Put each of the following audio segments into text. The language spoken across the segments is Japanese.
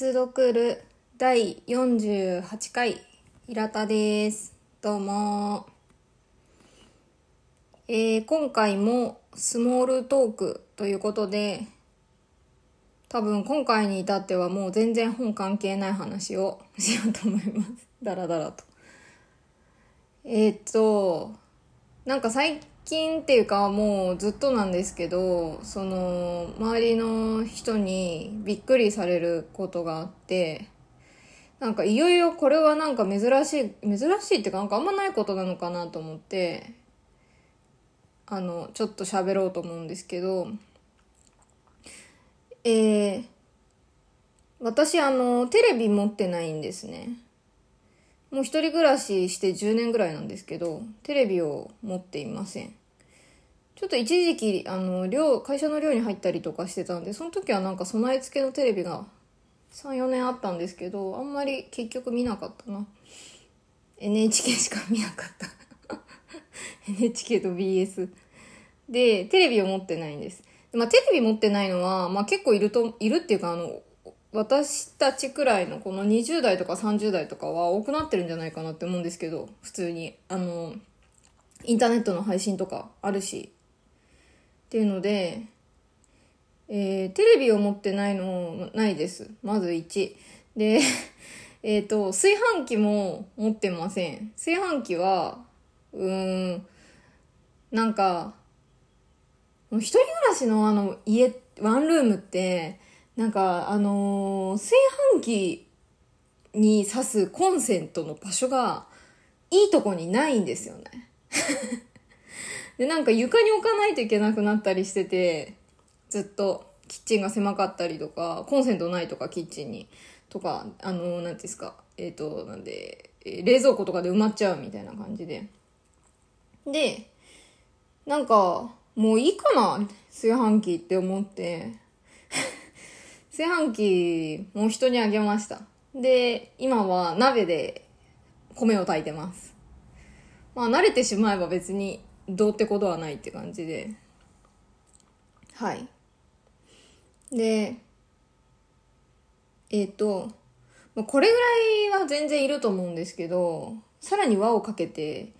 接続る第48回平田です。どうも。えー、今回もスモールトークということで多分今回に至ってはもう全然本関係ない話を しようと思います。だらだらと。えー、っとなんか最近っていうかもうずっとなんですけどその周りの人にびっくりされることがあってなんかいよいよこれはなんか珍しい珍しいっていうかなんかあんまないことなのかなと思ってあのちょっと喋ろうと思うんですけどえー、私あのテレビ持ってないんですねもう一人暮らしして10年ぐらいなんですけど、テレビを持っていません。ちょっと一時期、あの、寮、会社の寮に入ったりとかしてたんで、その時はなんか備え付けのテレビが3、4年あったんですけど、あんまり結局見なかったな。NHK しか見なかった。NHK と BS。で、テレビを持ってないんです。まあ、テレビ持ってないのは、まあ結構いると、いるっていうか、あの、私たちくらいのこの20代とか30代とかは多くなってるんじゃないかなって思うんですけど、普通に。あの、インターネットの配信とかあるし。っていうので、えー、テレビを持ってないの、ないです。まず1。で、えっ、と、炊飯器も持ってません。炊飯器は、うーん、なんか、一人暮らしのあの家、ワンルームって、なんか、あのー、炊飯器に挿すコンセントの場所が、いいとこにないんですよね。で、なんか床に置かないといけなくなったりしてて、ずっとキッチンが狭かったりとか、コンセントないとか、キッチンに。とか、あの、なんですか、えっ、ー、と、なんで、え冷蔵庫とかで埋まっちゃうみたいな感じで。で、なんか、もういいかな炊飯器って思って 炊飯器もう人にあげました。で、今は鍋で米を炊いてます。まあ慣れてしまえば別にどうってことはないって感じで。はい。で、えっ、ー、と、これぐらいは全然いると思うんですけど、さらに輪をかけて、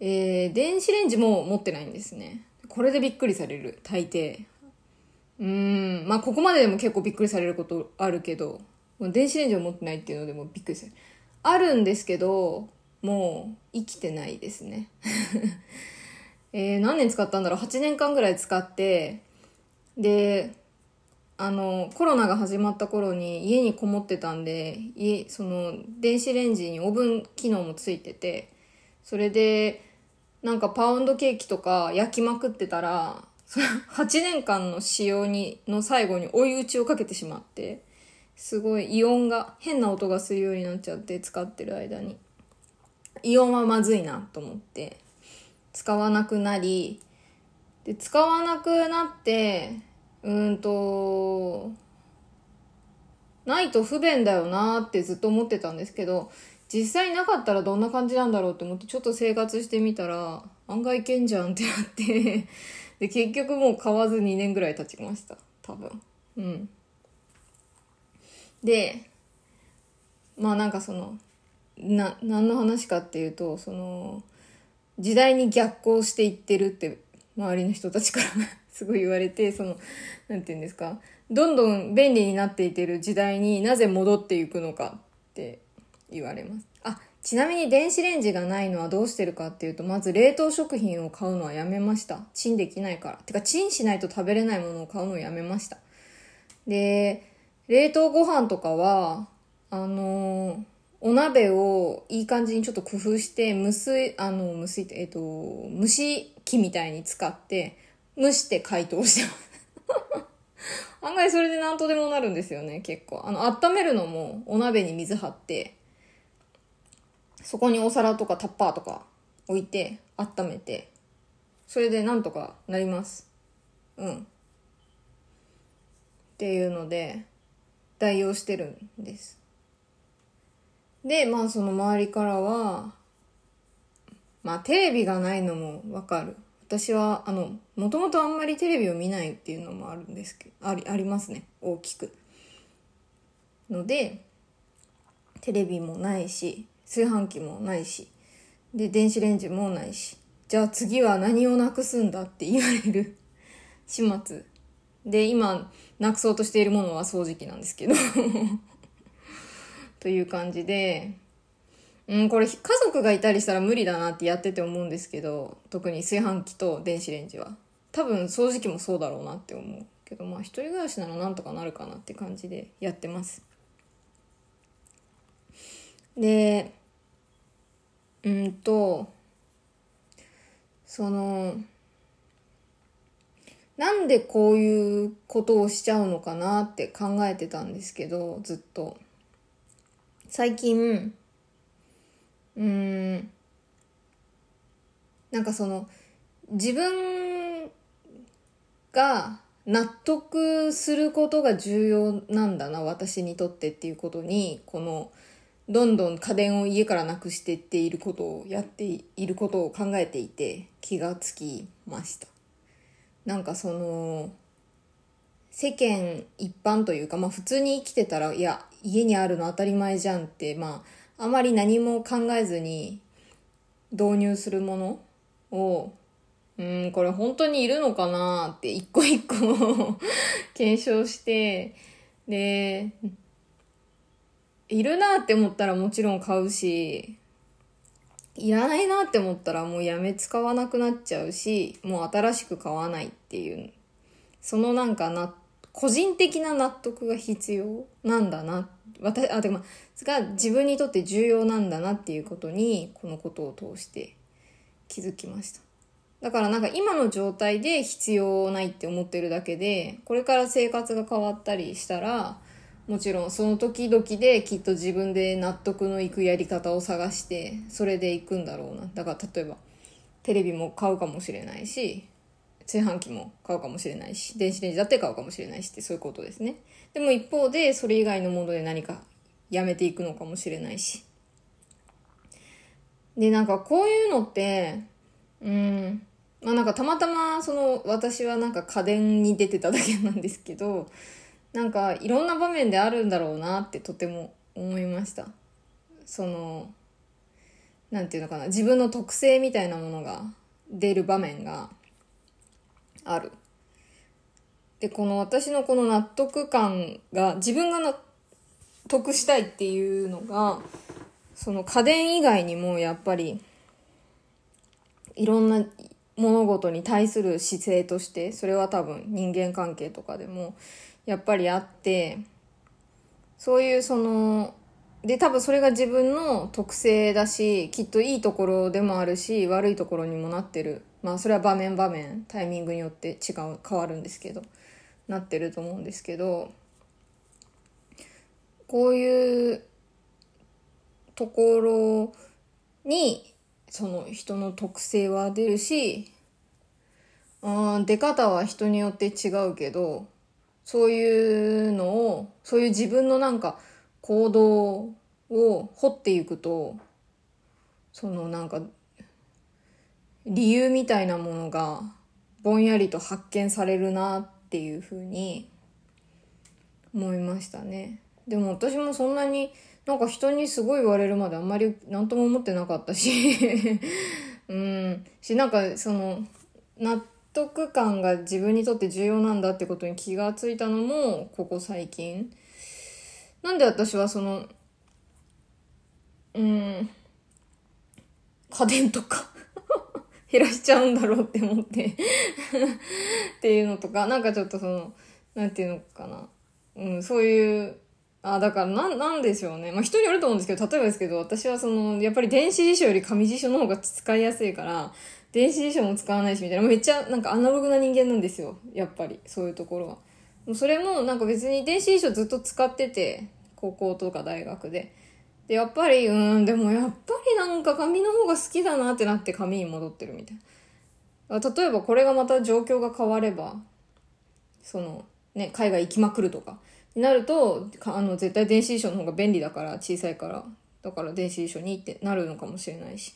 えー、電子レンジも持ってないんですね。これでびっくりされる、大抵。うん、まあここまででも結構びっくりされることあるけど、電子レンジを持ってないっていうのでもびっくりする。あるんですけど、もう生きてないですね。えー、何年使ったんだろう ?8 年間ぐらい使って、で、あの、コロナが始まった頃に家にこもってたんで、家、その、電子レンジにオーブン機能もついてて、それで、なんかパウンドケーキとか焼きまくってたら、8年間の使用に、の最後に追い打ちをかけてしまって、すごいイオンが、変な音がするようになっちゃって使ってる間に。イオンはまずいなと思って、使わなくなり、で、使わなくなって、うんと、ないと不便だよなってずっと思ってたんですけど、実際なかったらどんな感じなんだろうって思ってちょっと生活してみたら、案外いけんじゃんってなって で、結局もう買わず2年ぐらい経ちました。多分。うん。で、まあなんかその、な、何の話かっていうと、その、時代に逆行していってるって周りの人たちから すごい言われて、その、なんて言うんですか、どんどん便利になっていってる時代になぜ戻っていくのかって言われます。あ、ちなみに電子レンジがないのはどうしてるかっていうと、まず冷凍食品を買うのはやめました。チンできないから。てか、チンしないと食べれないものを買うのをやめました。で、冷凍ご飯とかは、あのー、お鍋をいい感じにちょっと工夫して、無水、あの、無水、えっ、と、蒸し器みたいに使って、蒸して解凍してます。案外それで何とでもなるんですよね、結構。あの、温めるのもお鍋に水張って、そこにお皿とかタッパーとか置いて温めて、それでなんとかなります。うん。っていうので、代用してるんです。で、まあその周りからは、まあテレビがないのもわかる。私は、あの、もともとあんまりテレビを見ないっていうのもあるんですけど、あり、ありますね。大きく。のでテレビもないし炊飯器もないしで電子レンジもないしじゃあ次は何をなくすんだって言われる始末で今なくそうとしているものは掃除機なんですけどという感じでうん、これ家族がいたりしたら無理だなってやってて思うんですけど特に炊飯器と電子レンジは。多分掃除機もそうだろうなって思うけどまあ一人暮らしならなんとかなるかなって感じでやってます。でうんとそのなんでこういうことをしちゃうのかなって考えてたんですけどずっと。最近うんなんかその自分が納得することが重要なんだな私にとってっていうことにこのどんどん家電を家からなくしていっていることをやっていることを考えていて気がつきました。なんかその世間一般というかまあ普通に生きてたらいや家にあるの当たり前じゃんってまああまり何も考えずに導入するものを、うん、これ本当にいるのかなって一個一個 検証して、で、いるなって思ったらもちろん買うし、いらないなって思ったらもうやめ使わなくなっちゃうし、もう新しく買わないっていう、そのなんかな、個人的な納得が必要なんだな私あでもが自分にとって重要なんだなっていうことにこのことを通して気づきました。だからなんか今の状態で必要ないって思ってるだけでこれから生活が変わったりしたらもちろんその時々できっと自分で納得のいくやり方を探してそれで行くんだろうな。だから例えばテレビも買うかもしれないし炊飯器も買うかもしれないし電子レンジだって買うかもしれないしってそういうことですねでも一方でそれ以外のもので何かやめていくのかもしれないし。で、なんかこういうのって、うん、まあなんかたまたまその私はなんか家電に出てただけなんですけど、なんかいろんな場面であるんだろうなってとても思いました。その、なんていうのかな、自分の特性みたいなものが出る場面がある。で、この私のこの納得感が、自分が納得したいっていうのが、その家電以外にもやっぱり、いろんな物事に対する姿勢として、それは多分人間関係とかでも、やっぱりあって、そういうその、で、多分それが自分の特性だし、きっといいところでもあるし、悪いところにもなってる。まあそれは場面場面、タイミングによって違う、変わるんですけど。なってると思うんですけどこういうところにその人の特性は出るしうん出方は人によって違うけどそういうのをそういう自分のなんか行動を掘っていくとそのなんか理由みたいなものがぼんやりと発見されるなっていうふうに思いましたね。でも私もそんなになんか人にすごい言われるまであんまり何とも思ってなかったし。うん。しなんかその納得感が自分にとって重要なんだってことに気がついたのもここ最近。なんで私はそのうん家電とか減らしちゃうんだろうって思って っていうのとか、なんかちょっとその、なんていうのかな。うん、そういう、あ、だからな、なんでしょうね。まあ人によると思うんですけど、例えばですけど、私はその、やっぱり電子辞書より紙辞書の方が使いやすいから、電子辞書も使わないしみたいな、めっちゃなんかアナログな人間なんですよ。やっぱり、そういうところは。それもなんか別に電子辞書ずっと使ってて、高校とか大学で。で、やっぱり、うん、でもやっぱりなんか紙の方が好きだなってなって紙に戻ってるみたいな。例えばこれがまた状況が変われば、その、ね、海外行きまくるとか、になると、あの、絶対電子辞書の方が便利だから、小さいから。だから電子辞書にってなるのかもしれないし。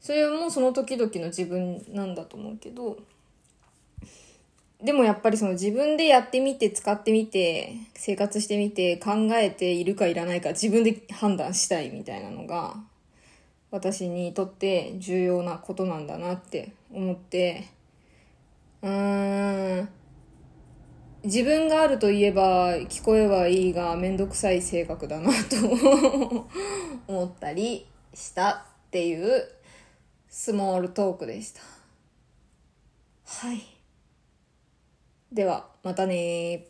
それもその時々の自分なんだと思うけど、でもやっぱりその自分でやってみて使ってみて生活してみて考えているかいらないか自分で判断したいみたいなのが私にとって重要なことなんだなって思ってうーん自分があると言えば聞こえはいいがめんどくさい性格だなと思ったりしたっていうスモールトークでした。はい。ではまたね